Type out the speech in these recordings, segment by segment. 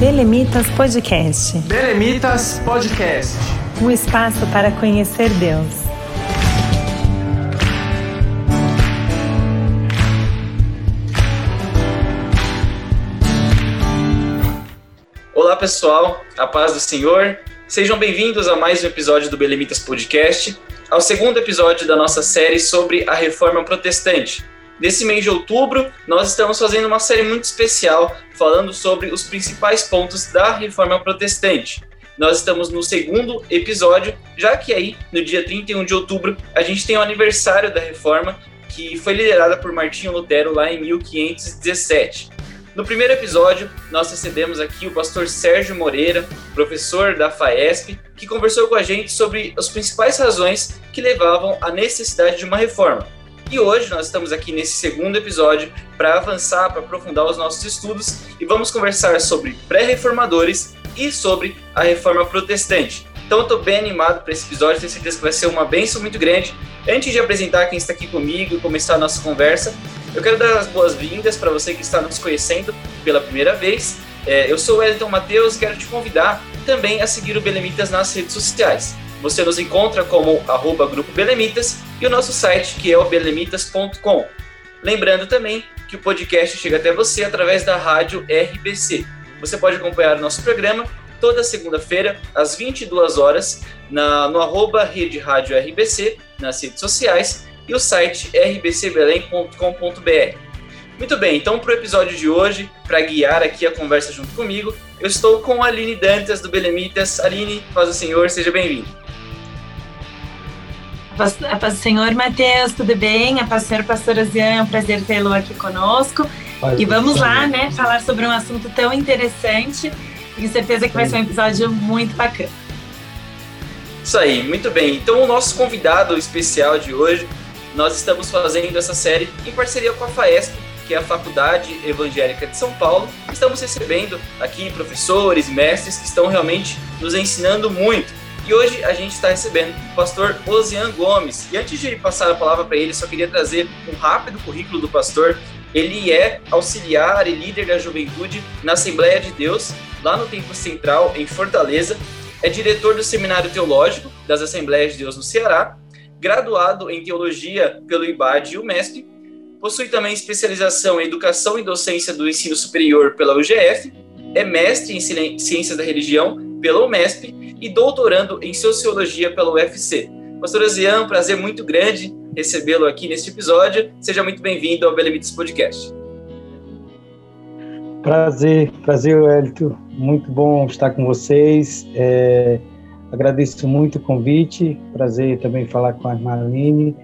Belemitas Podcast. Belemitas Podcast. Um espaço para conhecer Deus. Olá pessoal, a paz do Senhor. Sejam bem-vindos a mais um episódio do Belemitas Podcast, ao segundo episódio da nossa série sobre a Reforma Protestante. Nesse mês de outubro, nós estamos fazendo uma série muito especial falando sobre os principais pontos da reforma protestante. Nós estamos no segundo episódio, já que aí, no dia 31 de outubro, a gente tem o aniversário da reforma, que foi liderada por Martinho Lutero lá em 1517. No primeiro episódio, nós recebemos aqui o pastor Sérgio Moreira, professor da FAESP, que conversou com a gente sobre as principais razões que levavam à necessidade de uma reforma. E hoje nós estamos aqui nesse segundo episódio para avançar, para aprofundar os nossos estudos e vamos conversar sobre pré-reformadores e sobre a reforma protestante. Então eu estou bem animado para esse episódio, tenho certeza que vai ser uma benção muito grande. Antes de apresentar quem está aqui comigo e começar a nossa conversa, eu quero dar as boas-vindas para você que está nos conhecendo pela primeira vez. É, eu sou o Wellington Matheus quero te convidar também a seguir o Belemitas nas redes sociais. Você nos encontra como arroba Grupo Belemitas e o nosso site que é o belemitas.com. Lembrando também que o podcast chega até você através da rádio RBC. Você pode acompanhar o nosso programa toda segunda-feira, às 22 horas, na, no arroba Rede Rádio RBC, nas redes sociais, e o site rbcbelém.com.br. Muito bem, então para o episódio de hoje, para guiar aqui a conversa junto comigo, eu estou com a Aline Dantas do Belemitas. Aline, faz o senhor, seja bem-vindo. A paz do Senhor, Matheus, tudo bem? A paz do Senhor, pastora Zian, é um prazer tê-lo aqui conosco. e vamos lá, né, falar sobre um assunto tão interessante. Tenho certeza que vai ser um episódio muito bacana. Isso aí, muito bem. Então, o nosso convidado especial de hoje, nós estamos fazendo essa série em parceria com a FAESP, que é a Faculdade Evangélica de São Paulo. Estamos recebendo aqui professores mestres que estão realmente nos ensinando muito. E hoje a gente está recebendo o pastor Osian Gomes. E antes de passar a palavra para ele, só queria trazer um rápido currículo do pastor. Ele é auxiliar e líder da juventude na Assembleia de Deus, lá no Templo Central, em Fortaleza. É diretor do Seminário Teológico das Assembleias de Deus no Ceará, graduado em Teologia pelo IBAD e o MESP, possui também especialização em Educação e Docência do Ensino Superior pela UGF, é mestre em Ciências da Religião pela UMESP e doutorando em Sociologia pela UFC. Pastor Zian, prazer muito grande recebê-lo aqui neste episódio. Seja muito bem-vindo ao Belemites Podcast. Prazer, prazer, Wellington. Muito bom estar com vocês. É, agradeço muito o convite. Prazer também falar com a Marlene.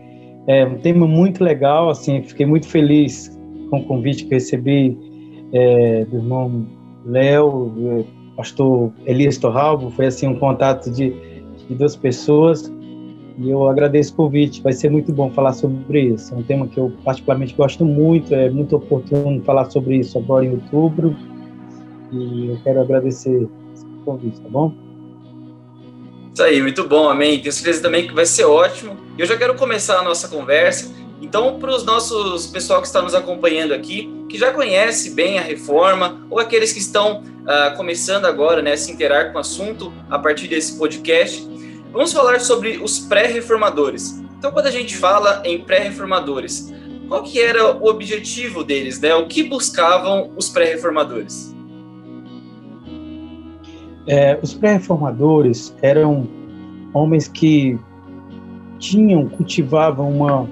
É um tema muito legal, assim, fiquei muito feliz com o convite que recebi é, do irmão Léo, pastor Elias Torralbo, foi assim um contato de, de duas pessoas e eu agradeço o convite, vai ser muito bom falar sobre isso. É um tema que eu particularmente gosto muito, é muito oportuno falar sobre isso agora em outubro e eu quero agradecer esse convite, tá bom? Isso aí, muito bom, amém. Tenho certeza também que vai ser ótimo. Eu já quero começar a nossa conversa. Então, para os nossos pessoal que está nos acompanhando aqui, que já conhece bem a reforma, ou aqueles que estão uh, começando agora né, a se interar com o assunto a partir desse podcast. Vamos falar sobre os pré-reformadores. Então, quando a gente fala em pré-reformadores, qual que era o objetivo deles, né? O que buscavam os pré-reformadores? É, os pré-reformadores eram homens que tinham, cultivavam uma,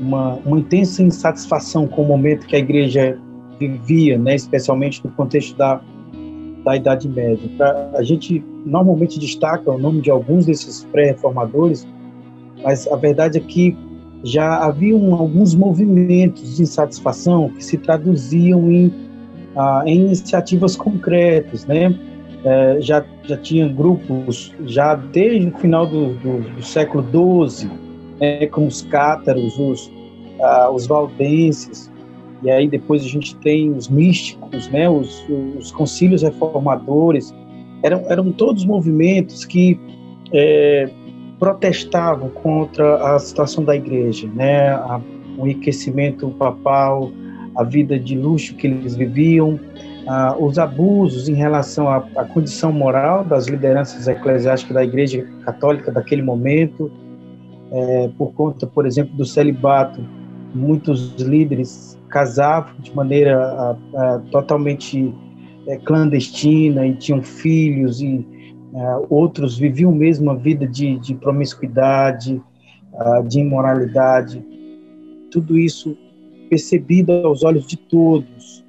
uma, uma intensa insatisfação com o momento que a igreja vivia, né, especialmente no contexto da, da Idade Média. A gente normalmente destaca o nome de alguns desses pré-reformadores, mas a verdade é que já haviam alguns movimentos de insatisfação que se traduziam em, ah, em iniciativas concretas, né? É, já, já tinha grupos, já desde o final do, do, do século XII, né, como os cátaros, os, ah, os valdenses, e aí depois a gente tem os místicos, né, os, os concílios reformadores, eram, eram todos movimentos que é, protestavam contra a situação da igreja, né, a, o enriquecimento papal, a vida de luxo que eles viviam, ah, os abusos em relação à, à, condição moral das lideranças eclesiásticas da Igreja Católica daquele momento, é, por conta, por exemplo, do celibato, muitos líderes casavam de maneira a, a, totalmente é, clandestina e tinham filhos e é, outros viviam mesmo uma vida de, de promiscuidade, de imoralidade. Tudo isso percebido aos olhos de todos,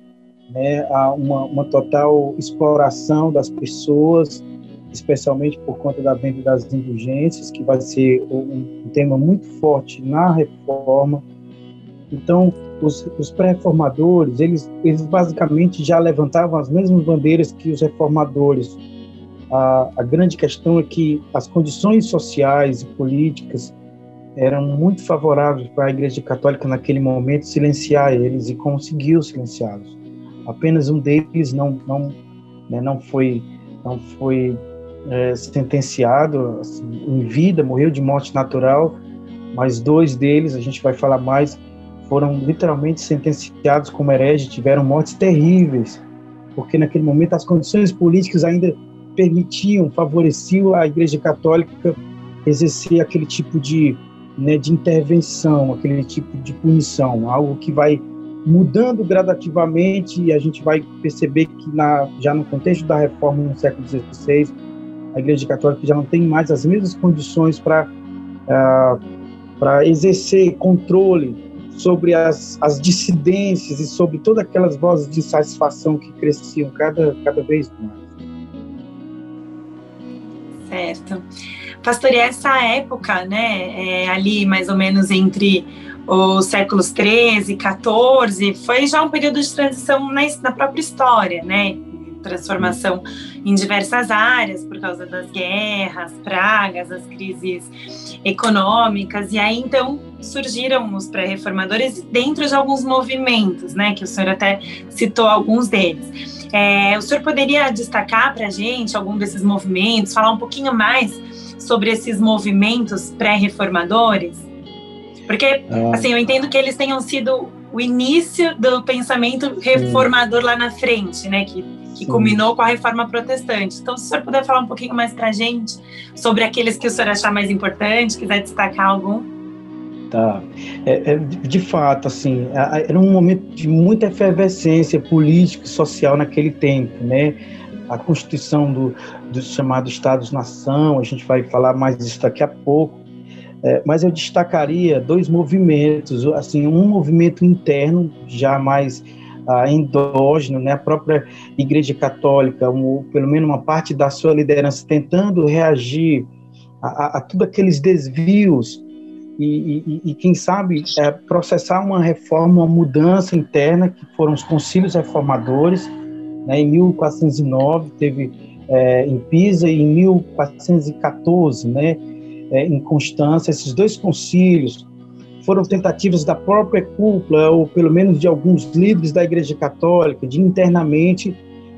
né, há uma, uma total exploração das pessoas, especialmente por conta da venda das indulgências, que vai ser um, tema muito forte na reforma. Então, os, os pré-reformadores, eles, eles basicamente já levantavam as mesmas bandeiras que os reformadores. A, a grande questão é que as condições sociais e políticas eram muito favoráveis para a Igreja Católica naquele momento silenciar eles e conseguiu silenciá-los. Apenas um deles não não né, não foi não foi é, sentenciado assim, em vida, morreu de morte natural, mas dois deles, a gente vai falar mais, foram literalmente sentenciados como hereges, tiveram mortes terríveis, porque naquele momento as condições políticas ainda permitiam, favoreciam a Igreja Católica exercer aquele tipo de, né, de intervenção, aquele tipo de punição, algo que vai mudando gradativamente e a gente vai perceber que na, já no contexto da reforma no século XVI, Igreja Católica já não tem mais as mesmas condições para uh, para exercer controle sobre as, as dissidências e sobre todas aquelas vozes de insatisfação que cresciam cada, cada vez mais. Certo. Pastor, e essa época, né, é, ali mais ou menos entre os séculos 13, 14, foi já um período de transição na, na própria história, né? Transformação em diversas áreas por causa das guerras, pragas, as crises econômicas, e aí então surgiram os pré-reformadores dentro de alguns movimentos, né? Que o senhor até citou alguns deles. É, o senhor poderia destacar para a gente algum desses movimentos, falar um pouquinho mais sobre esses movimentos pré-reformadores? Porque, ah. assim, eu entendo que eles tenham sido o início do pensamento reformador lá na frente, né? Que, que culminou com a reforma protestante. Então, se o senhor puder falar um pouquinho mais para a gente sobre aqueles que o senhor achar mais importante, quiser destacar algum. Tá. É, é, de fato, assim, era um momento de muita efervescência política e social naquele tempo, né? A constituição do, dos chamados Estados-nação, a gente vai falar mais disso daqui a pouco, é, mas eu destacaria dois movimentos, assim, um movimento interno, já mais ah, endógeno, né, a própria Igreja Católica, um, pelo menos uma parte da sua liderança, tentando reagir a, a, a todos aqueles desvios e, e, e quem sabe, é, processar uma reforma, uma mudança interna, que foram os concílios reformadores, né, em 1409 teve é, em Pisa e em 1414, né, é, em Constância, esses dois concílios foram tentativas da própria cúpula, ou pelo menos de alguns líderes da Igreja Católica, de internamente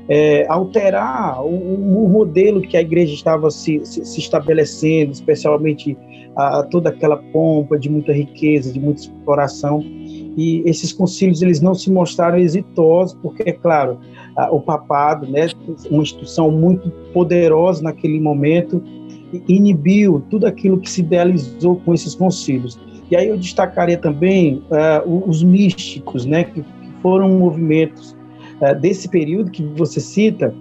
é, alterar o, o, modelo que a Igreja estava se, se, se estabelecendo, especialmente a, a, toda aquela pompa de muita riqueza, de muita exploração. E esses concílios eles não se mostraram exitosos, porque, é claro, o papado, né, uma instituição muito poderosa naquele momento, inibiu tudo aquilo que se idealizou com esses concílios. E aí eu destacaria também uh, os místicos, né, que, foram movimentos uh, desse período que você cita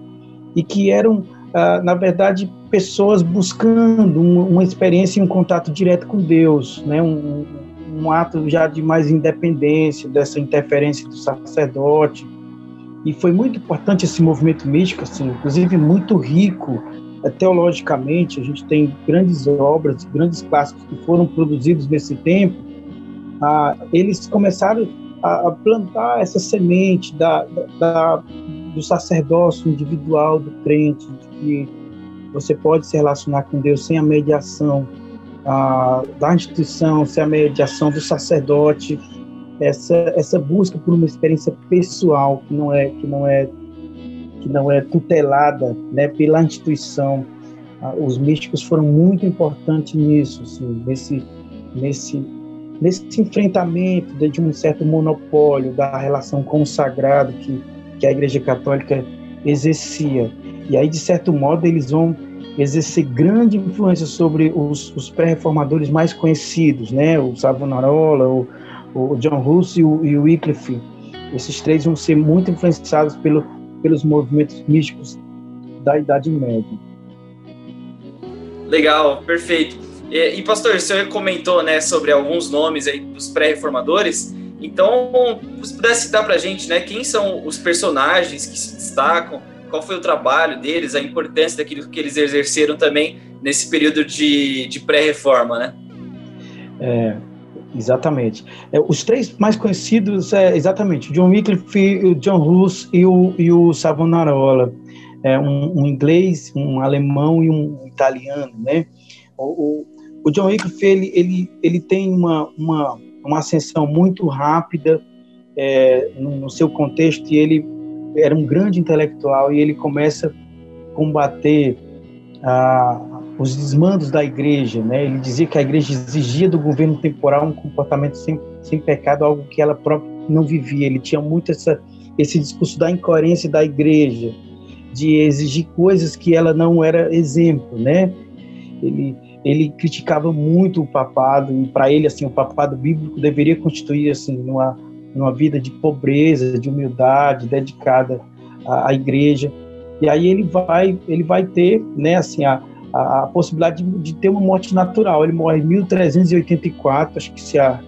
e que eram, uh, na verdade, pessoas buscando um, uma experiência e um contato direto com Deus, né, um, um ato já de mais independência dessa interferência do sacerdote. E foi muito importante esse movimento místico, assim, inclusive muito rico teologicamente, a gente tem grandes obras, grandes clássicos que foram produzidos nesse tempo, ah, eles começaram a, a, plantar essa semente da, da, do sacerdócio individual do crente, de que você pode se relacionar com Deus sem a mediação ah, da instituição, sem a mediação do sacerdote, essa, essa busca por uma experiência pessoal que não é que não é que não é tutelada né, pela instituição. Ah, os místicos foram muito importantes nisso, assim, nesse, nesse, nesse enfrentamento de um certo monopólio da relação com o sagrado que, que a Igreja Católica exercia. E aí, de certo modo, eles vão exercer grande influência sobre os, os pré-reformadores mais conhecidos, né? O Savonarola, o, o John Russo e o, e o Wycliffe. Esses três vão ser muito influenciados pelo, pelos movimentos místicos da Idade Média. Legal, perfeito. E, e pastor, o senhor comentou né, sobre alguns nomes aí dos pré-reformadores. Então, se pudesse citar para a gente, né, quem são os personagens que se destacam, qual foi o trabalho deles, a importância daquilo que eles exerceram também nesse período de, de pré-reforma, né? É, exatamente. É, os três mais conhecidos é exatamente John Wycliffe, o John Hus e o, e o Savonarola. É, um, um, inglês, um alemão e um italiano, né? O, o, o John Wycliffe, ele, ele, ele tem uma, uma, uma ascensão muito rápida é, no, no seu contexto e ele era um grande intelectual e ele começa a combater ah, os desmandos da igreja, né? Ele dizia que a igreja exigia do governo temporal um comportamento sem, sem pecado, algo que ela própria não vivia. Ele tinha muito essa, esse discurso da incoerência da igreja, de exigir coisas que ela não era exemplo, né? Ele ele criticava muito o papado e para ele assim o papado bíblico deveria constituir assim numa numa vida de pobreza, de humildade, dedicada à, à igreja. E aí ele vai, ele vai ter, né, assim, a, a, a possibilidade de, de, ter uma morte natural. Ele morre em 1384, acho que se a,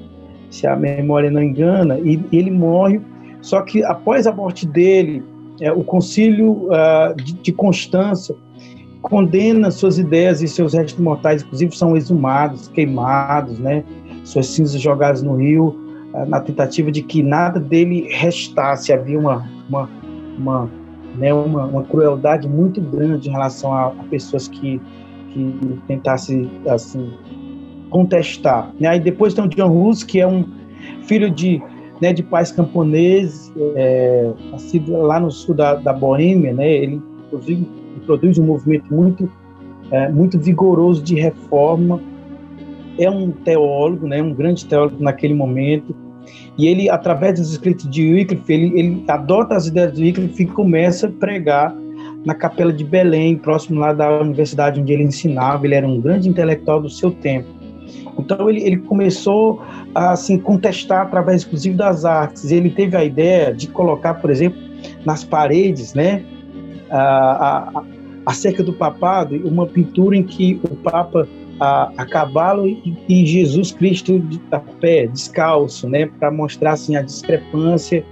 se a memória não engana, e ele morre. Só que após a morte dele, é, o concílio uh, de, de Constância condena suas ideias e seus restos mortais, inclusive, são exumados, queimados, né? Suas cinzas jogadas no rio na tentativa de que nada dele restasse. Havia uma, uma, uma, né, uma, uma crueldade muito grande em relação a, a pessoas que, que tentassem assim, contestar. Né? Aí depois tem o John Hus, que é um filho de, né, de pais camponeses, é, nascido lá no sul da, da Boêmia. Né? Ele produz, produz um movimento muito, é, muito vigoroso de reforma é um teólogo, né, um grande teólogo naquele momento, e ele, através dos escritos de Wycliffe, ele, ele adota as ideias de Wycliffe e começa a pregar na capela de Belém, próximo lá da universidade onde ele ensinava. Ele era um grande intelectual do seu tempo. Então ele, ele começou a assim, contestar através, inclusive, das artes. Ele teve a ideia de colocar, por exemplo, nas paredes, né, a, a, acerca do papado, uma pintura em que o Papa a, a cavalo e, e, Jesus Cristo de, a pé, descalço, né, para mostrar assim a discrepância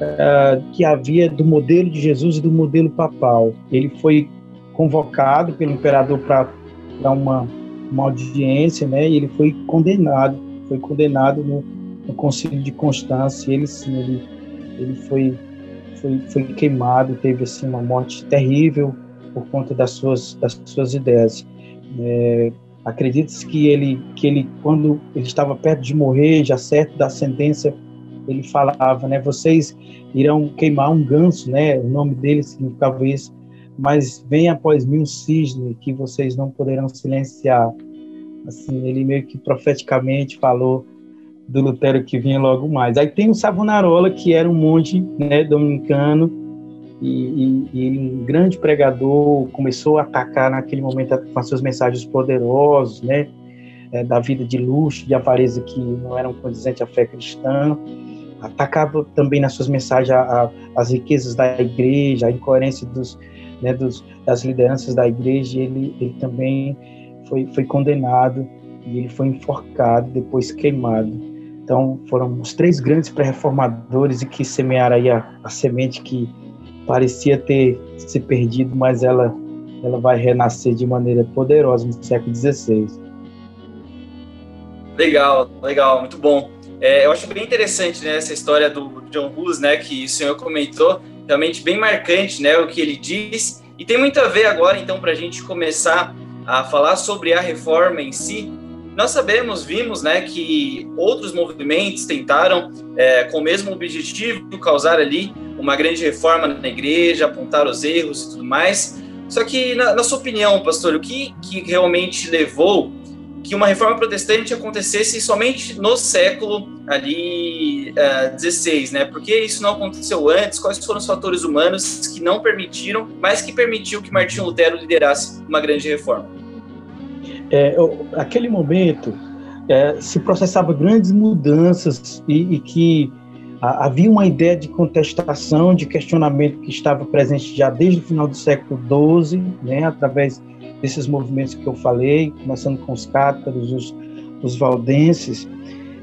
uh, que havia do modelo de Jesus e do modelo papal. Ele foi convocado pelo imperador para uma, uma audiência, né, e ele foi condenado, foi condenado no, no concílio de Constância. Ele sim, ele, ele foi, foi, foi queimado, teve assim uma morte terrível por conta das suas das suas ideias. É, Acredita-se que ele, que ele, quando ele estava perto de morrer, já certo da sentença, ele falava, né? Vocês irão queimar um ganso, né? O nome dele significava isso. Mas vem após mim um cisne que vocês não poderão silenciar. Assim, ele meio que profeticamente falou do Lutero que vinha logo mais. Aí tem o Savonarola, que era um monge né, dominicano, e, e, e, um grande pregador, começou a atacar naquele momento com as suas mensagens poderosas, né, é, da vida de luxo, de avareza que não eram condizentes à fé cristã, atacava também nas suas mensagens a, a, as riquezas da igreja, a incoerência dos, né, dos, das lideranças da igreja, ele, ele também foi, foi condenado e ele foi enforcado, depois queimado. Então, foram os três grandes pré-reformadores e que semearam aí a, a semente que parecia ter se perdido, mas ela, ela vai renascer de maneira poderosa no século XVI. Legal, legal, muito bom. É, eu acho bem interessante né, essa história do John Hus, né, que o senhor comentou, realmente bem marcante, né, o que ele diz, e tem muito a ver agora, então, para a gente começar a falar sobre a reforma em si. Nós sabemos, vimos, né, que outros movimentos tentaram, é, com o mesmo objetivo, causar ali uma grande reforma na igreja, apontar os erros e tudo mais. Só que, na, na sua opinião, pastor, o que, que realmente levou que uma reforma protestante acontecesse somente no século ali uh, eh, 16, né? Por que isso não aconteceu antes? Quais foram os fatores humanos que não permitiram, mas que permitiu que Martinho Lutero liderasse uma grande reforma? É, aquele momento é, se processava grandes mudanças e, e que a, havia uma ideia de contestação, de questionamento que estava presente já desde o final do século XII, né? Através desses movimentos que eu falei, começando com os cátaros, os, os valdenses,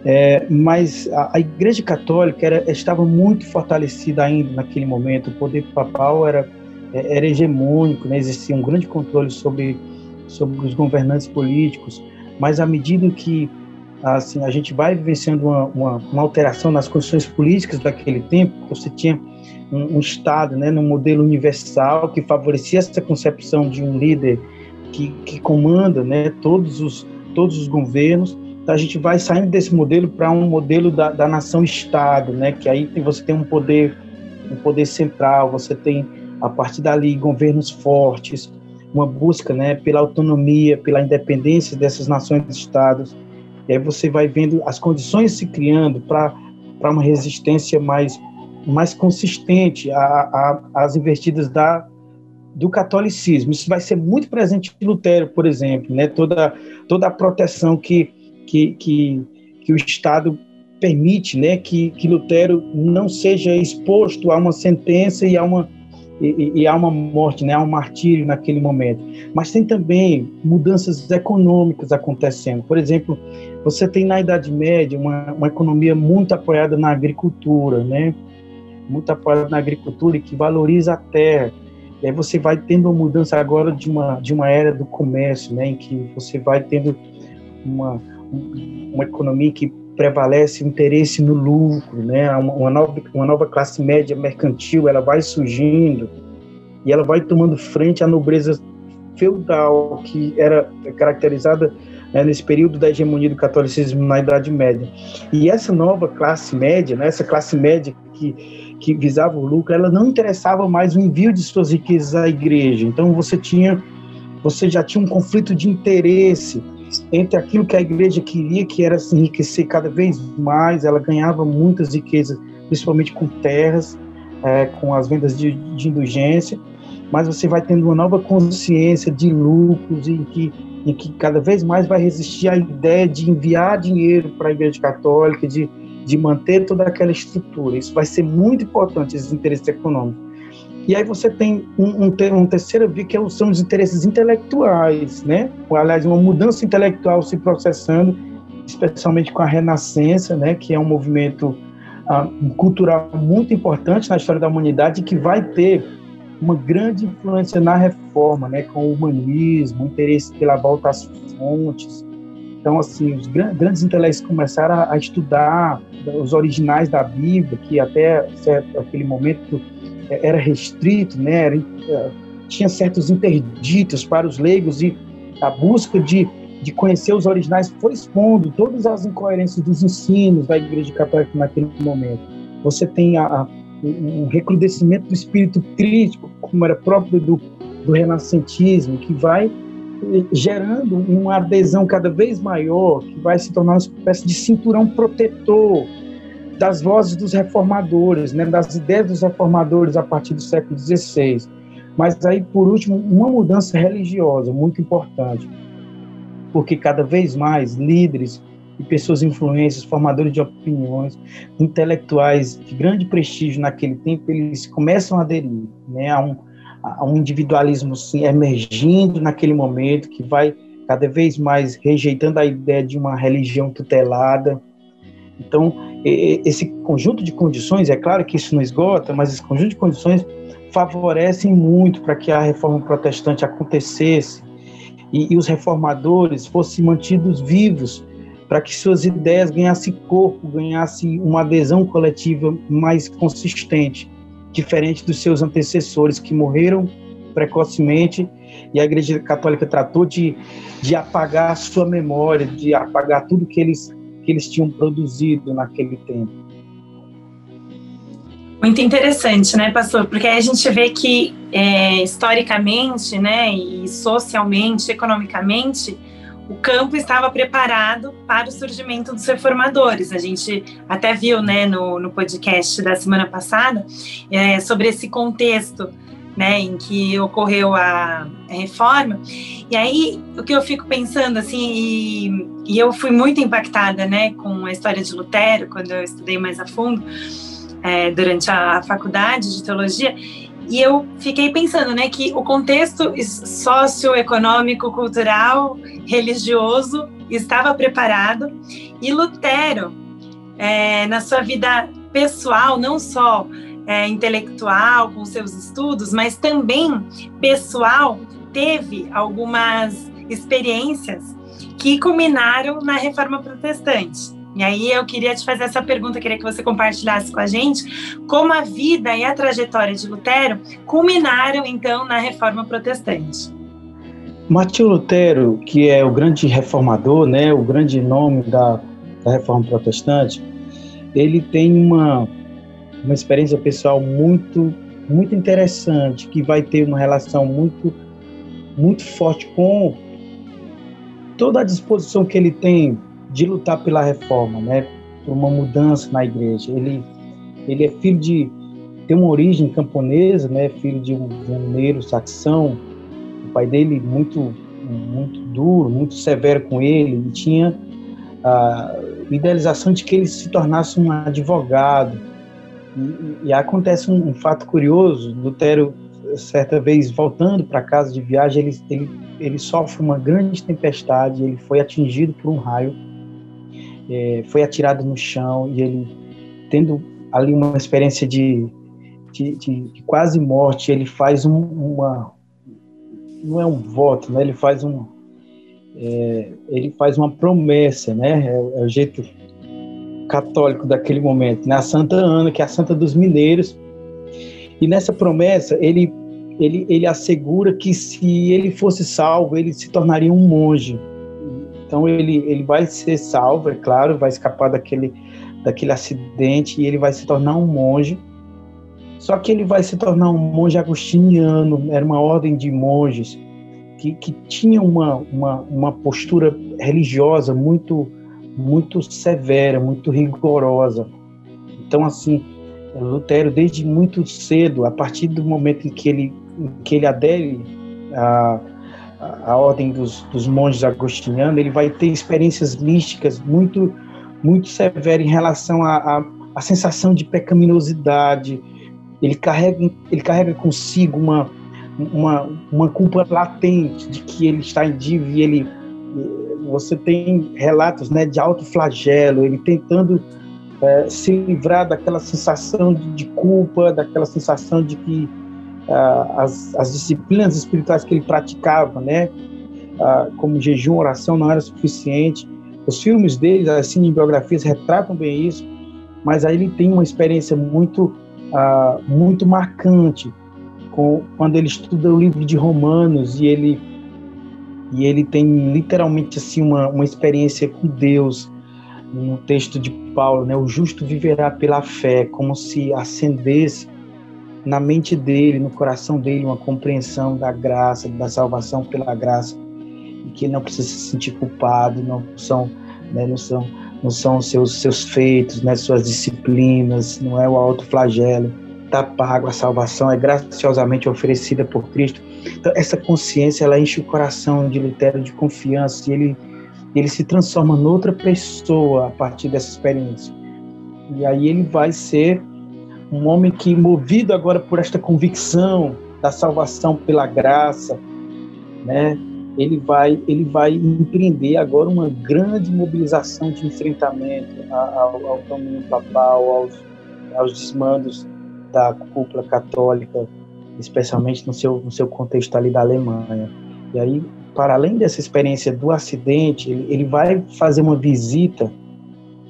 é, mas a, a, Igreja Católica era, estava muito fortalecida ainda naquele momento, o poder papal era, é, era hegemônico, né? existia um grande controle sobre, sobre os governantes políticos, mas à medida que assim, a gente vai vivenciando uma, uma, uma alteração nas condições políticas daquele tempo, você tinha um, um Estado, né, num modelo universal que favorecia essa concepção de um líder que, que comanda né, todos, os, todos os governos. Então, a gente vai saindo desse modelo para um modelo da, da nação-estado, né, que aí você tem um poder, um poder central, você tem, a partir dali, governos fortes, uma busca né, pela autonomia, pela independência dessas nações-estados. E aí você vai vendo as condições se criando para uma resistência mais, mais consistente às investidas da, do catolicismo. Isso vai ser muito presente em Lutero, por exemplo, né? toda, toda a proteção que, que, que, que o Estado permite né? que, que Lutero não seja exposto a uma sentença e a uma, e, e, há uma morte, né, há um martírio naquele momento. Mas tem também mudanças econômicas acontecendo. Por exemplo, você tem na Idade Média uma, uma economia muito apoiada na agricultura, né, muito apoiada na agricultura e que valoriza a terra. E aí você vai tendo uma mudança agora de uma, de uma era do comércio, né, em que você vai tendo uma, uma economia que prevalece o interesse no lucro, né, uma nova, uma nova classe média mercantil, ela vai surgindo e ela vai tomando frente à nobreza feudal que era caracterizada né, nesse período da hegemonia do catolicismo na Idade Média. E essa nova classe média, né, essa classe média que que visava o lucro, ela não interessava mais o envio de suas riquezas à igreja. Então você tinha, você já tinha um conflito de interesse entre aquilo que a igreja queria, que era se enriquecer cada vez mais. Ela ganhava muitas riquezas, principalmente com terras, é, com as vendas de, de indulgência. Mas você vai tendo uma nova consciência de lucros em que em que cada vez mais vai resistir à ideia de enviar dinheiro para a Igreja Católica, de de manter toda aquela estrutura. Isso vai ser muito importante, esses interesses econômicos. E aí você tem um, um, um terceiro via que é são os interesses intelectuais, né? Aliás, uma mudança intelectual se processando, especialmente com a Renascença, né? Que é um movimento ah, cultural muito importante na história da humanidade que vai ter uma grande influência na reforma, né? Com o humanismo, o interesse pela volta às fontes, então, assim, os grandes intelectuais começaram a, estudar os originais da Bíblia, que até certo, aquele momento era restrito, né? Era, é, tinha certos interditos para os leigos e a busca de, de conhecer os originais foi expondo todas as incoerências dos ensinos da Igreja Católica naquele momento. Você tem a, a, um recrudescimento do espírito crítico, como era próprio do, do renascentismo, que vai gerando uma adesão cada vez maior, que vai se tornar uma espécie de cinturão protetor das vozes dos reformadores, né, das ideias dos reformadores a partir do século XVI. Mas aí, por último, uma mudança religiosa muito importante, porque cada vez mais líderes e pessoas influentes, formadores de opiniões, intelectuais de grande prestígio naquele tempo, eles começam a aderir né, a um, um individualismo sim, emergindo naquele momento, que vai cada vez mais rejeitando a ideia de uma religião tutelada. Então, esse conjunto de condições, é claro que isso não esgota, mas esse conjunto de condições favorecem muito para que a reforma protestante acontecesse e, e os reformadores fossem mantidos vivos para que suas ideias ganhassem corpo, ganhassem uma adesão coletiva mais consistente diferente dos seus antecessores que morreram precocemente. E a Igreja Católica tratou de, de apagar sua memória, de apagar tudo que eles, que eles tinham produzido naquele tempo. Muito interessante, né, pastor? Porque aí a gente vê que é, historicamente, né, e socialmente, economicamente, o campo estava preparado para o surgimento dos reformadores. A gente até viu né, no, no podcast da semana passada é, sobre esse contexto né, em que ocorreu a, reforma. E aí, o que eu fico pensando, assim, e, e, eu fui muito impactada, né, com a história de Lutero, quando eu estudei mais a fundo, é, durante a, a faculdade de teologia, e eu fiquei pensando, né, que o contexto socioeconômico, cultural, religioso estava preparado e Lutero, é, na sua vida pessoal, não só é, intelectual, com seus estudos, mas também pessoal, teve algumas experiências que culminaram na Reforma Protestante. E aí eu queria te fazer essa pergunta, queria que você compartilhasse com a gente como a vida e a trajetória de Lutero culminaram então na Reforma Protestante. Martinho Lutero, que é o grande reformador, né, o grande nome da, da Reforma Protestante, ele tem uma uma experiência pessoal muito muito interessante que vai ter uma relação muito muito forte com toda a disposição que ele tem de lutar pela reforma, né, por uma mudança na igreja. Ele ele é filho de tem uma origem camponesa, né, filho de um, de um mineiro saxão. O pai dele muito muito duro, muito severo com ele, e tinha a idealização de que ele se tornasse um advogado. E, e acontece um, um, fato curioso, Lutero certa vez voltando para casa de viagem, ele, ele, ele sofre uma grande tempestade, ele foi atingido por um raio é, foi atirado no chão e ele, tendo ali uma experiência de, de, de, de quase morte, ele faz um, uma. Não é um voto, né? ele faz um. É, ele faz uma promessa, né? É, é, o jeito católico daquele momento, né? A Santa Ana, que é a Santa dos Mineiros. E nessa promessa, ele, ele, ele assegura que se ele fosse salvo, ele se tornaria um monge. Então ele, ele vai ser salvo, é claro, vai escapar daquele, daquele acidente e ele vai se tornar um monge. Só que ele vai se tornar um monge agostiniano, era uma ordem de monges que, que tinha uma, uma, uma postura religiosa muito, muito severa, muito rigorosa. Então, assim, Lutero, desde muito cedo, a partir do momento em que ele, em que ele adere a a, ordem dos, dos monges agostinianos, ele vai ter experiências místicas muito muito severas em relação à a, sensação de pecaminosidade. Ele carrega, ele carrega consigo uma, uma, uma culpa latente de que ele está em dívida e ele você tem relatos né, de alto flagelo, ele tentando é, se livrar daquela sensação de, de, culpa, daquela sensação de que as, as, disciplinas espirituais que ele praticava, né, como jejum, oração, não era suficiente. Os filmes dele, as cinebiografias retratam bem isso, mas aí ele tem uma experiência muito, muito marcante com, quando ele estuda o livro de Romanos e ele e ele tem literalmente assim uma, uma experiência com Deus. No texto de Paulo, né? O justo viverá pela fé, como se acendesse na mente dele, no coração dele, uma compreensão da graça, da salvação pela graça, e que ele não precisa se sentir culpado, não são, né, não são, não são seus seus feitos, né, suas disciplinas, não é o alto flagelo, está pago, a salvação é graciosamente oferecida por Cristo. Então essa consciência ela enche o coração de Lutero de confiança e ele ele se transforma noutra pessoa a partir dessa experiência. E aí ele vai ser um homem que, movido agora por esta convicção da salvação pela graça, né, ele vai, ele vai empreender agora uma grande mobilização de enfrentamento ao, ao caminho papal, aos, aos desmandos da cúpula católica, especialmente no seu, no seu contexto ali da Alemanha. E aí, para além dessa experiência do acidente, ele, ele vai fazer uma visita,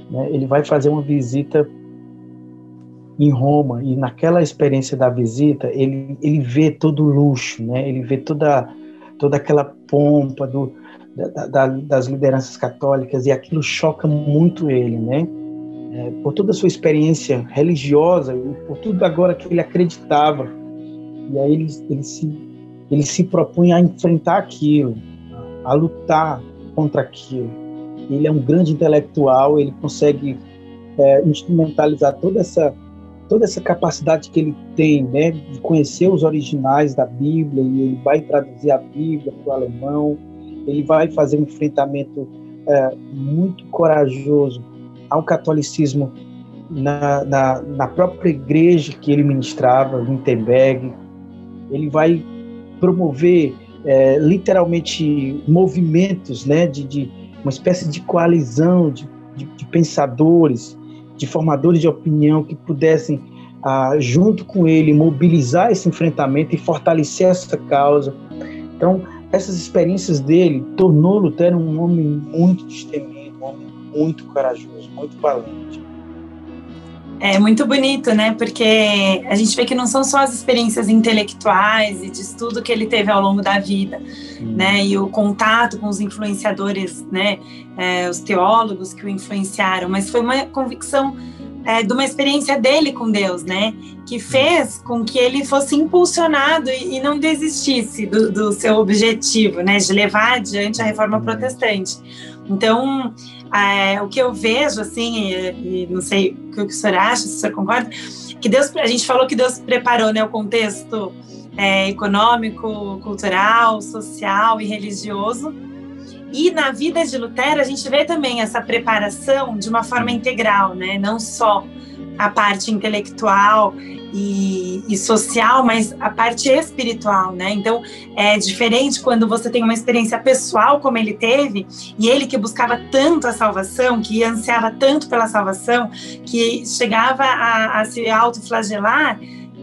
né, ele vai fazer uma visita em Roma e naquela experiência da visita ele ele vê todo o luxo, né? Ele vê toda toda aquela pompa do, da, da, das lideranças católicas e aquilo choca muito ele, né? É, por toda a sua experiência religiosa por tudo agora que ele acreditava e aí ele, ele se ele se propunha a enfrentar aquilo, a lutar contra aquilo. Ele é um grande intelectual, ele consegue é, instrumentalizar toda essa toda essa capacidade que ele tem, né, de conhecer os originais da Bíblia e ele vai traduzir a Bíblia para o alemão, ele vai fazer um enfrentamento é, muito corajoso ao catolicismo na, na, na, própria igreja que ele ministrava, Wittenberg. Ele vai promover é, literalmente movimentos né, de, de, uma espécie de coalizão de, de, de pensadores, de formadores de opinião que pudessem, ah, junto com ele, mobilizar esse enfrentamento e fortalecer essa causa. Então, essas experiências dele tornou Lutero um homem muito destemido, um homem muito corajoso, muito valente. É muito bonito, né? Porque a gente vê que não são só as experiências intelectuais e de estudo que ele teve ao longo da vida, hum. né? E o contato com os influenciadores, né? É, os teólogos que o influenciaram, mas foi uma convicção é, de uma experiência dele com Deus, né? Que fez com que ele fosse impulsionado e, e não desistisse do, do, seu objetivo, né? De levar adiante a reforma protestante. Então, é, o que eu vejo, assim, e, e, não sei o que o senhor acha, se o senhor concorda, que Deus, a gente falou que Deus preparou né, o contexto é, econômico, cultural, social e religioso. E na vida de Lutero, a gente vê também essa preparação de uma forma integral, né? não só a parte intelectual e, e, social, mas a parte espiritual, né? Então é diferente quando você tem uma experiência pessoal como ele teve e ele que buscava tanto a salvação, que ansiava tanto pela salvação, que chegava a, a se autoflagelar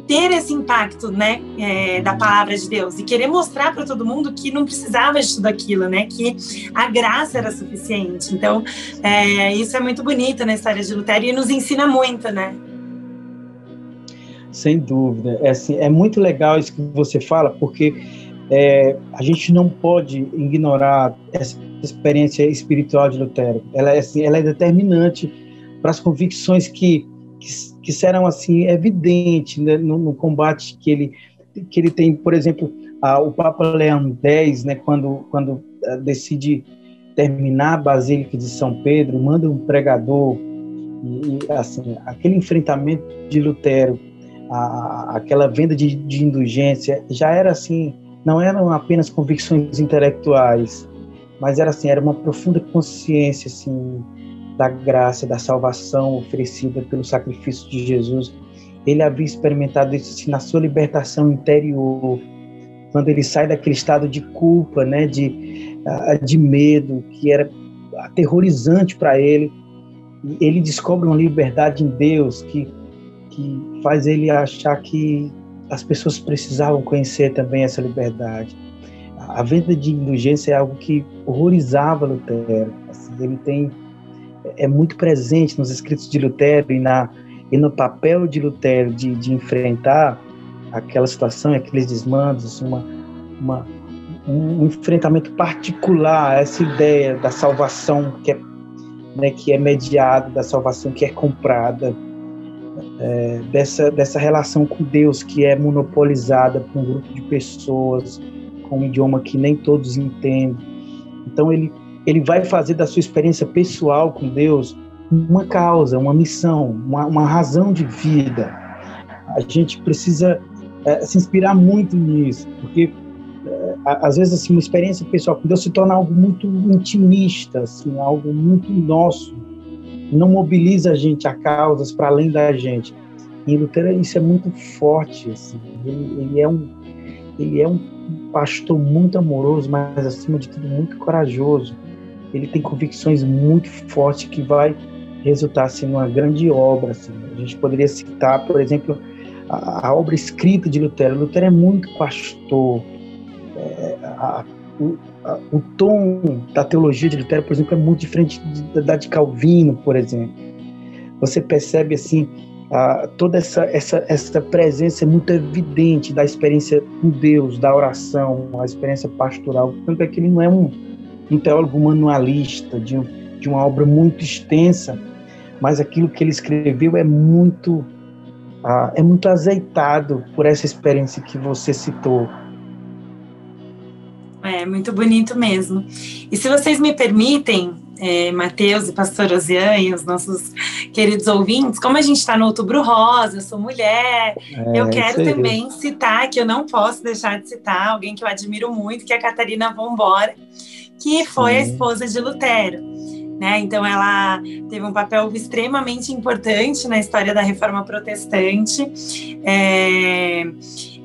ter esse impacto, né, é, da palavra de Deus e querer mostrar para todo mundo que não precisava de tudo aquilo, né, que a graça era suficiente. Então, é, isso é muito bonito na história de Lutero e nos ensina muito, né? Sem dúvida. É, assim, é muito legal isso que você fala, porque é, a gente não pode ignorar essa experiência espiritual de Lutero. Ela é, assim, ela é determinante para as convicções que, que, que serão assim evidentes né, no, no, combate que ele que ele tem, por exemplo, a, o Papa Leão X, né, quando quando a, decide terminar a Basílica de São Pedro, manda um pregador e, e assim aquele enfrentamento de Lutero a, aquela venda de, de indulgência já era assim, não eram apenas convicções intelectuais, mas era assim, era uma profunda consciência assim da graça, da salvação oferecida pelo sacrifício de Jesus. Ele havia experimentado isso assim, na sua libertação interior, quando ele sai daquele estado de culpa, né, de, ah, de medo, que era aterrorizante para ele. Ele descobre uma liberdade em Deus que que faz ele achar que as pessoas precisavam conhecer também essa liberdade. A venda de indulgência é algo que horrorizava Lutero. Assim, ele tem é muito presente nos escritos de Lutero e na e no papel de Lutero de, de enfrentar aquela situação, aqueles desmandos, uma, uma um enfrentamento particular a essa ideia da salvação que é né, que é mediada, da salvação que é comprada, é, dessa, dessa relação com Deus que é monopolizada por um grupo de pessoas com um idioma que nem todos entendem. Então ele, ele vai fazer da sua experiência pessoal com Deus uma causa, uma missão, uma, uma razão de vida. A gente precisa é, se inspirar muito nisso, porque é, às vezes assim uma experiência pessoal com Deus se torna algo muito intimista, assim, algo muito nosso não mobiliza a gente a causas para além da gente. E Lutero isso é muito forte, assim. ele, ele, é um ele é um pastor muito amoroso, mas acima de tudo muito corajoso. Ele tem convicções muito fortes que vai resultar assim numa grande obra. Assim. A gente poderia citar, por exemplo, a, a obra escrita de Lutero. Lutero é muito pastor. É, a, o, o tom da teologia de Lutero, por exemplo, é muito diferente da de Calvino, por exemplo. Você percebe assim toda essa, essa, essa presença é muito evidente da experiência com Deus, da oração, a experiência pastoral. Tanto é que ele não é um, um teólogo manualista de, de uma obra muito extensa, mas aquilo que ele escreveu é muito é muito azeitado por essa experiência que você citou. É muito bonito mesmo. E se vocês me permitem, é, Matheus e Pastor Osian e os nossos queridos ouvintes, como a gente está no Outubro Rosa, eu sou mulher, é, eu quero também citar, que eu não posso deixar de citar, alguém que eu admiro muito, que é a Catarina Vombora, que foi a esposa de Lutero. Né? Então, ela teve um papel extremamente importante na história da reforma protestante. É,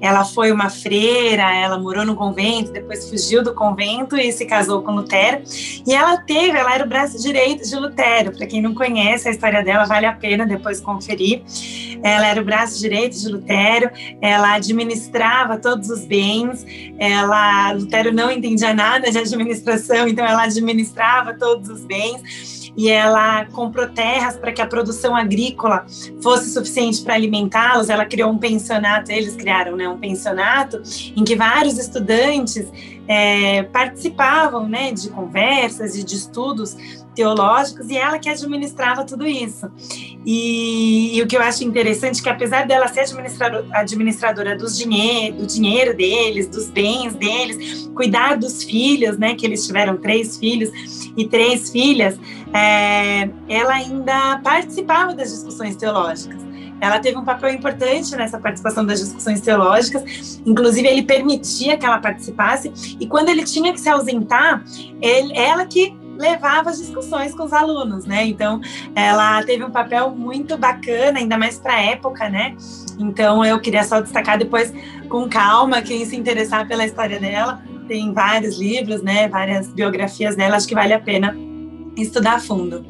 ela foi uma freira, ela morou no convento, depois fugiu do convento e se casou com Lutero. E ela teve, ela era o braço direito de Lutero. Para quem não conhece a história dela, vale a pena depois conferir. Ela era o braço direito de Lutero, ela administrava todos os bens. Ela, Lutero não entendia nada de administração, então ela administrava todos os bens e ela comprou terras para que a produção agrícola fosse suficiente para alimentá-los. Ela criou um pensionato, eles criaram né, um pensionato em que vários estudantes é, participavam né, de conversas e de estudos teológicos e ela que administrava tudo isso. E, e, o que eu acho interessante é que apesar dela ser administrador, administradora dos dinheiro, do dinheiro deles, dos bens deles, cuidar dos filhos, né, que eles tiveram três filhos e três filhas, é, ela ainda participava das discussões teológicas. Ela teve um papel importante nessa participação das discussões teológicas, inclusive ele permitia que ela participasse, e quando ele tinha que se ausentar, ele, ela que levava as discussões com os alunos, né? Então, ela teve um papel muito bacana, ainda mais para a época, né? Então, eu queria só destacar depois, com calma, quem se interessar pela história dela, tem vários livros, né? Várias biografias dela, acho que vale a pena estudar a fundo.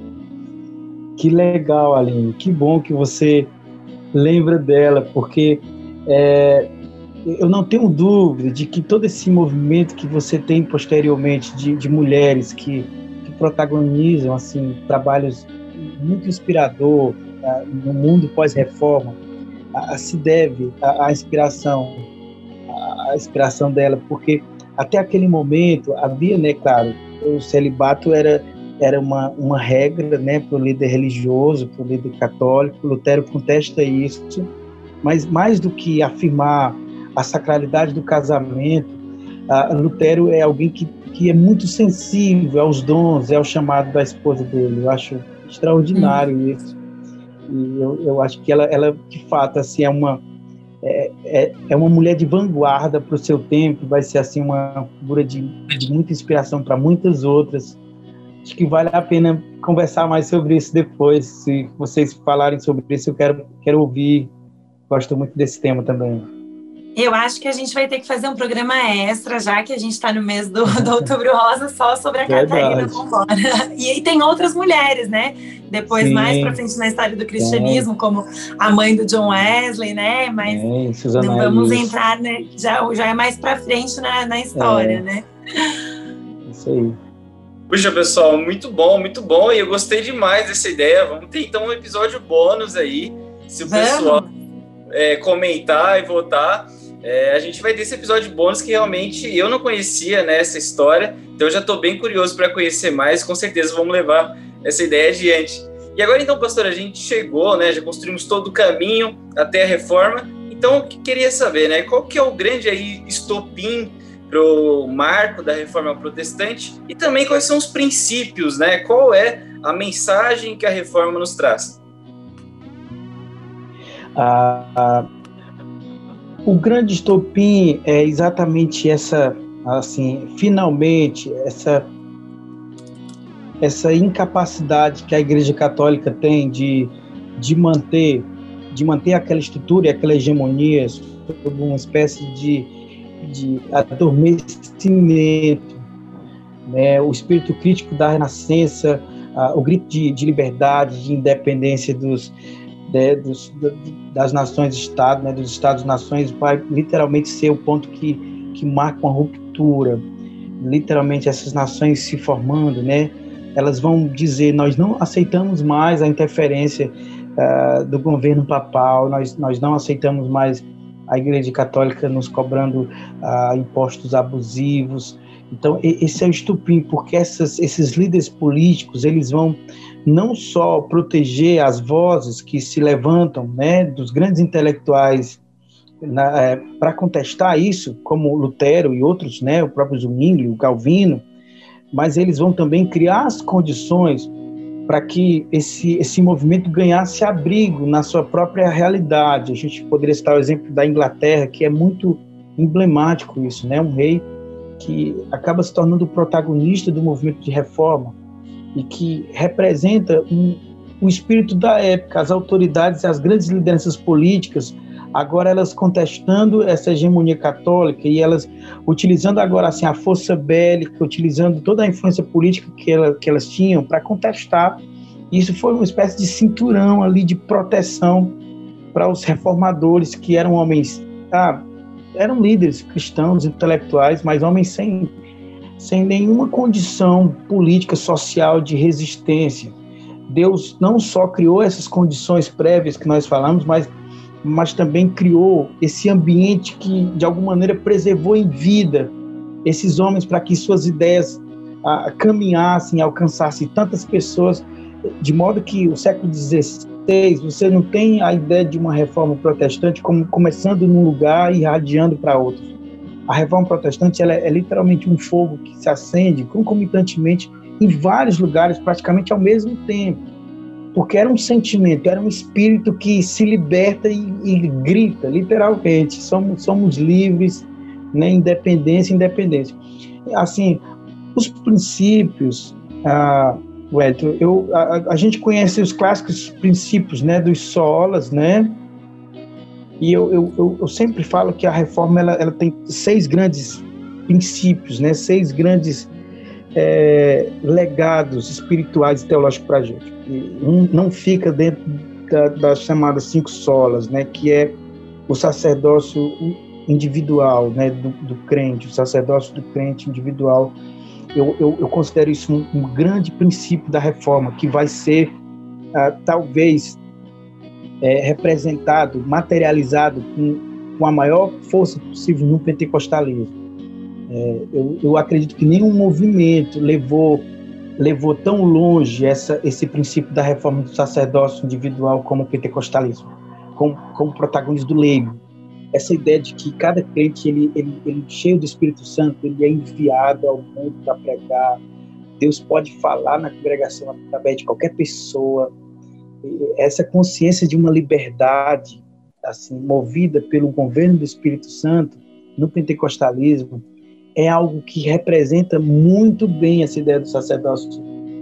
Que legal, Aline. Que bom que você lembra dela, porque é, eu não tenho dúvida de que todo esse movimento que você tem posteriormente de, de mulheres que protagonizam assim trabalhos muito inspirador uh, no mundo pós-reforma se deve à inspiração à inspiração dela porque até aquele momento havia né claro o celibato era era uma, uma regra né para o líder religioso para o líder católico Lutero contesta isso mas mais do que afirmar a sacralidade do casamento uh, Lutero é alguém que que é muito sensível aos dons, é ao chamado da esposa dele. Eu acho extraordinário hum. isso. E eu, eu acho que ela, ela, de fato, assim, é uma é, é, é uma mulher de vanguarda para o seu tempo, vai ser assim uma figura de, de muita inspiração para muitas outras. Acho que vale a pena conversar mais sobre isso depois. Se vocês falarem sobre isso, eu quero, quero ouvir. Gosto muito desse tema também. Eu acho que a gente vai ter que fazer um programa extra, já que a gente está no mês do, do Outubro Rosa, só sobre a Catarina Vambora. E aí tem outras mulheres, né? Depois, Sim. mais para frente na história do cristianismo, como a mãe do John Wesley, né? Mas Sim, não vamos entrar, né? Já, já é mais para frente na, na história, é. né? Isso aí. Puxa, pessoal, muito bom, muito bom. E eu gostei demais dessa ideia. Vamos ter então um episódio bônus aí. Se o pessoal é, comentar e votar. É, a gente vai ter esse episódio bônus que realmente eu não conhecia né, essa história, então eu já estou bem curioso para conhecer mais. Com certeza vamos levar essa ideia adiante. E agora, então, pastor, a gente chegou, né? Já construímos todo o caminho até a reforma. Então, queria saber, né? Qual que é o grande aí estopim para o marco da reforma protestante e também quais são os princípios, né? Qual é a mensagem que a reforma nos traz? Ah, o grande estopim é exatamente essa, assim, finalmente, essa, essa incapacidade que a Igreja Católica tem de, de manter de manter aquela estrutura e aquela hegemonia sob uma espécie de, de adormecimento. Né? O espírito crítico da Renascença, o grito de, de liberdade, de independência dos, de, dos, das nações-estado, né, dos Estados-nações, vai literalmente ser o ponto que, que marca uma ruptura. Literalmente, essas nações se formando, né, elas vão dizer: nós não aceitamos mais a interferência uh, do governo papal, nós, nós não aceitamos mais a Igreja Católica nos cobrando uh, impostos abusivos. Então, esse é o estupim, porque essas, esses líderes políticos, eles vão não só proteger as vozes que se levantam, né, dos grandes intelectuais é, para contestar isso, como Lutero e outros, né, o próprio Zwingli, o Calvino, mas eles vão também criar as condições para que esse, esse movimento ganhasse abrigo na sua própria realidade. A gente poderia citar o exemplo da Inglaterra, que é muito emblemático isso, né? Um rei que acaba se tornando o protagonista do movimento de reforma e que representa um, o espírito da época, as autoridades, as grandes lideranças políticas agora elas contestando essa hegemonia católica e elas utilizando agora assim a força bélica, utilizando toda a influência política que, ela, que elas tinham para contestar. Isso foi uma espécie de cinturão ali de proteção para os reformadores que eram homens, ah, eram líderes cristãos, intelectuais, mas homens sem sem nenhuma condição política, social de resistência. Deus não só criou essas condições prévias que nós falamos, mas mas também criou esse ambiente que, de alguma maneira, preservou em vida esses homens para que suas ideias ah, caminhassem, alcançassem tantas pessoas, de modo que o século XVI, você não tem a ideia de uma reforma protestante como começando num lugar e irradiando para outros. A reforma protestante ela é, é literalmente um fogo que se acende concomitantemente em vários lugares, praticamente ao mesmo tempo. Porque era um sentimento, era um espírito que se liberta e, e grita, literalmente, somos, somos livres, né, independência, independência. Assim, os princípios, ah, Wellington, eu, a, a, gente conhece os clássicos princípios, né, dos solas, né, e eu, eu, eu, eu sempre falo que a reforma, ela, ela tem seis grandes princípios, né, seis grandes é, legados espirituais e teológicos para a gente. Um não fica dentro da, das chamadas cinco solas, né, que é o sacerdócio individual né, do, do crente, o sacerdócio do crente individual. Eu, eu, eu considero isso um, um, grande princípio da reforma, que vai ser, ah, talvez, é, representado, materializado com, com a maior força possível no pentecostalismo é, eu, eu, acredito que nenhum movimento levou levou tão longe essa, esse princípio da reforma do sacerdócio individual como o pentecostalismo, como, como protagonista do leigo. Essa ideia de que cada crente, ele, ele, ele cheio do Espírito Santo, ele é enviado ao mundo para pregar. Deus pode falar na congregação através de qualquer pessoa. Essa consciência de uma liberdade, assim, movida pelo governo do Espírito Santo, no pentecostalismo, é algo que representa muito bem essa ideia do sacerdócio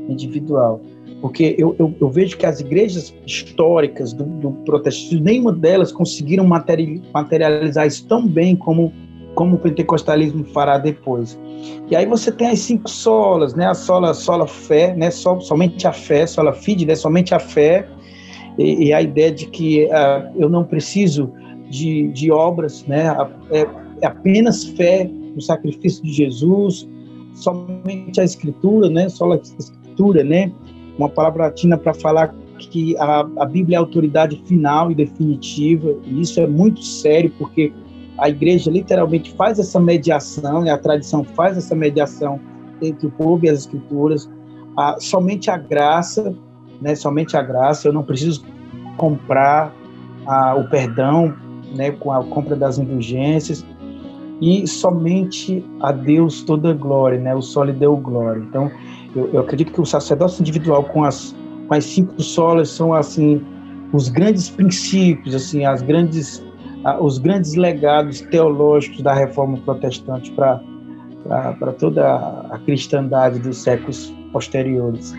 individual. Porque eu, eu, eu vejo que as igrejas históricas do, do protestantismo, nenhuma delas conseguiram materializar isso tão bem como, como o pentecostalismo fará depois. E aí você tem as cinco solas, né? A sola, sola fé, né? So, somente a fé, sola fide, né? Somente a fé. E, e a ideia de que uh, eu não preciso de, de obras, né? É, é apenas fé o sacrifício de Jesus, somente a escritura, né? Só a escritura, né? Uma palavra latina para falar que a, a Bíblia é a autoridade final e definitiva. E isso é muito sério porque a igreja literalmente faz essa mediação, né? a tradição faz essa mediação entre o povo e as escrituras. Ah, somente a graça, né? Somente a graça. Eu não preciso comprar ah, o perdão, né? Com a compra das indulgências e somente a Deus toda glória, né? O só lhe deu glória. Então, eu, eu acredito que o sacerdócio individual com as, com as cinco solas são assim os grandes princípios, assim, as grandes, os grandes legados teológicos da Reforma Protestante para para toda a cristandade dos séculos posteriores.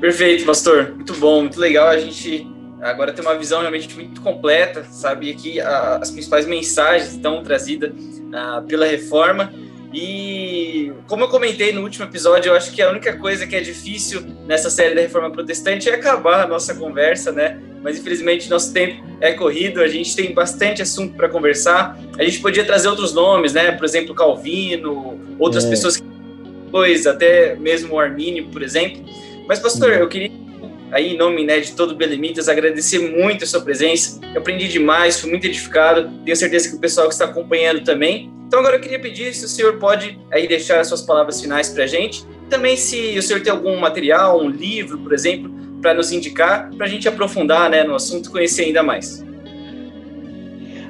Perfeito, pastor. Muito bom, muito legal. A gente agora tem uma visão realmente muito completa, sabe? Aqui as principais mensagens estão trazidas uh, pela reforma. E como eu comentei no último episódio, eu acho que a única coisa que é difícil nessa série da reforma protestante é acabar a nossa conversa, né? Mas infelizmente nosso tempo é corrido, a gente tem bastante assunto para conversar. A gente podia trazer outros nomes, né? Por exemplo, Calvino, outras é. pessoas que depois, até mesmo o Armínio, por exemplo. Mas, pastor, eu queria, aí, em nome né, de todo o Belemitas, agradecer muito a sua presença. Eu aprendi demais, fui muito edificado. Tenho certeza que o pessoal que está acompanhando também. Então, agora eu queria pedir se o senhor pode aí deixar as suas palavras finais para a gente Também se o senhor tem algum material, um livro, por exemplo, para nos indicar, para a gente aprofundar né, no assunto conhecer ainda mais.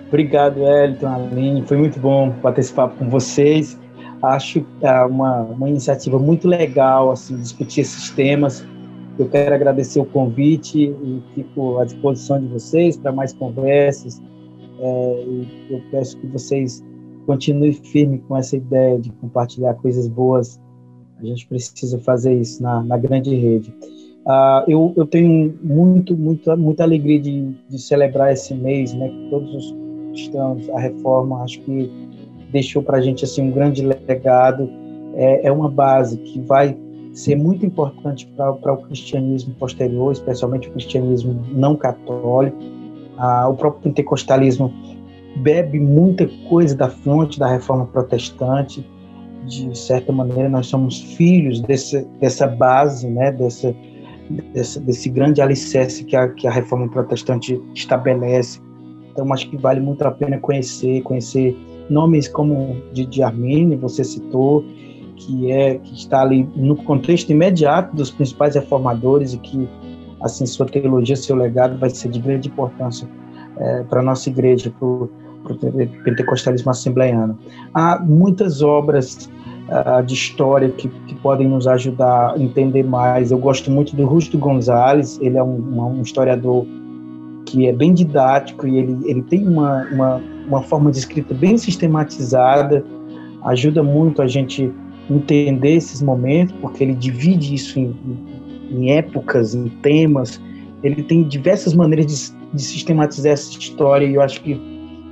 Obrigado, Elton, Aline. Foi muito bom papo com vocês. Acho é uma, uma iniciativa muito legal assim, discutir esses temas. Eu quero agradecer o convite e fico à disposição de vocês para mais conversas. É, eu peço que vocês continuem firme com essa ideia de compartilhar coisas boas. A gente precisa fazer isso na, na grande rede. Uh, eu, eu tenho muito, muito, muita alegria de, de celebrar esse mês, né? Todos os cristãos, a reforma, acho que deixou para a gente assim um grande legado. É, é, uma base que vai ser muito importante para o cristianismo posterior, especialmente o cristianismo não católico. Ah, o próprio pentecostalismo bebe muita coisa da fonte da reforma protestante. De certa maneira, nós somos filhos desse, dessa base, né, dessa, desse, desse grande alicerce que a, que a reforma protestante estabelece. Então, acho que vale muito a pena conhecer, conhecer nomes como de, de Armínio, você citou, que é que está ali no contexto imediato dos principais reformadores e que assim sua teologia, seu legado vai ser de grande importância é, para a nossa igreja, para o pentecostalismo assembleiano. Há muitas obras uh, de história que, que, podem nos ajudar a entender mais. Eu gosto muito do Rusto Gonzalez, ele é um, um historiador que é bem didático e ele, ele tem uma, uma, uma forma de escrita bem sistematizada, ajuda muito a gente entender esses momentos, porque ele divide isso em, em épocas, em temas, ele tem diversas maneiras de, de, sistematizar essa história e eu acho que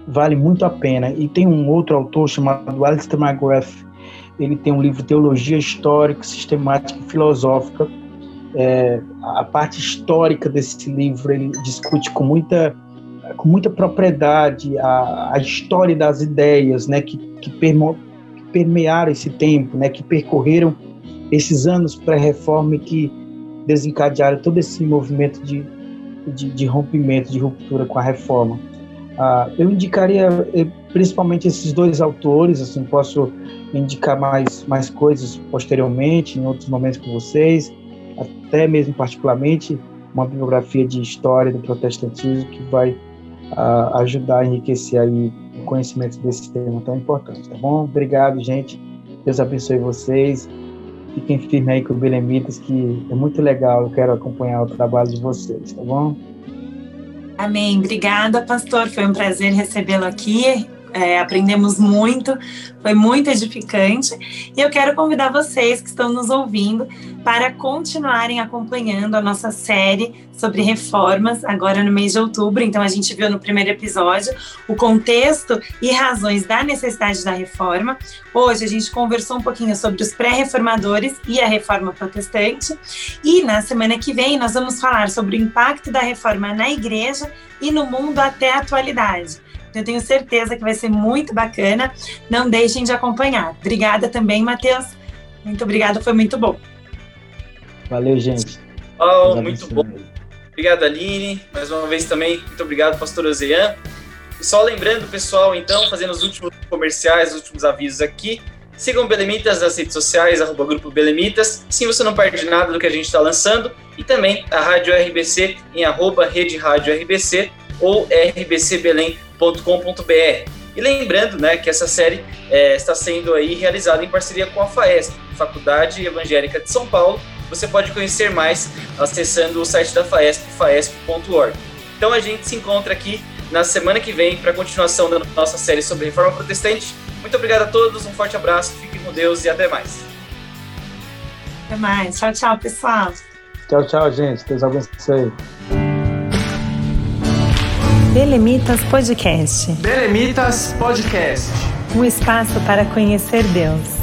vale muito a pena. E tem um outro autor chamado Alistair McGrath, ele tem um livro Teologia Histórica, Sistemática e Filosófica, é, a parte histórica desse livro ele discute com muita com muita propriedade a, a história das ideias, né, que, que, permo, que permearam esse tempo, né, que percorreram esses anos pré-reforma que desencadearam todo esse movimento de, de, de rompimento, de ruptura com a reforma. Ah, eu indicaria eh, principalmente esses dois autores, assim, posso indicar mais, mais coisas posteriormente, em outros momentos com vocês, até mesmo particularmente uma bibliografia de história do protestantismo que vai uh, ajudar a enriquecer aí o conhecimento desse tema tão importante, tá bom? Obrigado, gente. Deus abençoe vocês. Fiquem firmes aí com o Belemitas, que é muito legal. Eu quero acompanhar o trabalho de vocês, tá bom? Amém. Obrigada, pastor. Foi um prazer recebê-lo aqui é, aprendemos muito, foi muito edificante. E eu quero convidar vocês que estão nos ouvindo para continuarem acompanhando a nossa série sobre reformas, agora no mês de outubro. Então, a gente viu no primeiro episódio o contexto e razões da necessidade da reforma. Hoje, a gente conversou um pouquinho sobre os pré-reformadores e a reforma protestante. E na semana que vem, nós vamos falar sobre o impacto da reforma na igreja e no mundo até a atualidade. Eu tenho certeza que vai ser muito bacana. Não deixem de acompanhar. Obrigada também, Matheus. Muito obrigada, foi muito bom. Valeu, gente. Oh, muito bom. Obrigado, Aline. Mais uma vez também, muito obrigado, pastor Ozean. E só lembrando, pessoal, então, fazendo os últimos comerciais, os últimos avisos aqui. Sigam o Belemitas nas redes sociais, arroba Grupo Belemitas. Assim você não perde nada do que a gente está lançando. E também a Rádio RBC em arroba Rede Rádio RBC ou rbcbelém.com.br. E lembrando né, que essa série é, está sendo aí realizada em parceria com a FAESP, Faculdade Evangélica de São Paulo. Você pode conhecer mais acessando o site da FAESP, faesp.org. Então a gente se encontra aqui na semana que vem para a continuação da nossa série sobre reforma protestante. Muito obrigado a todos, um forte abraço, fiquem com Deus e até mais. Até mais. Tchau, tchau, pessoal. Tchau, tchau, gente. Deus abençoe. Belemitas Podcast. Belemitas Podcast. Um espaço para conhecer Deus.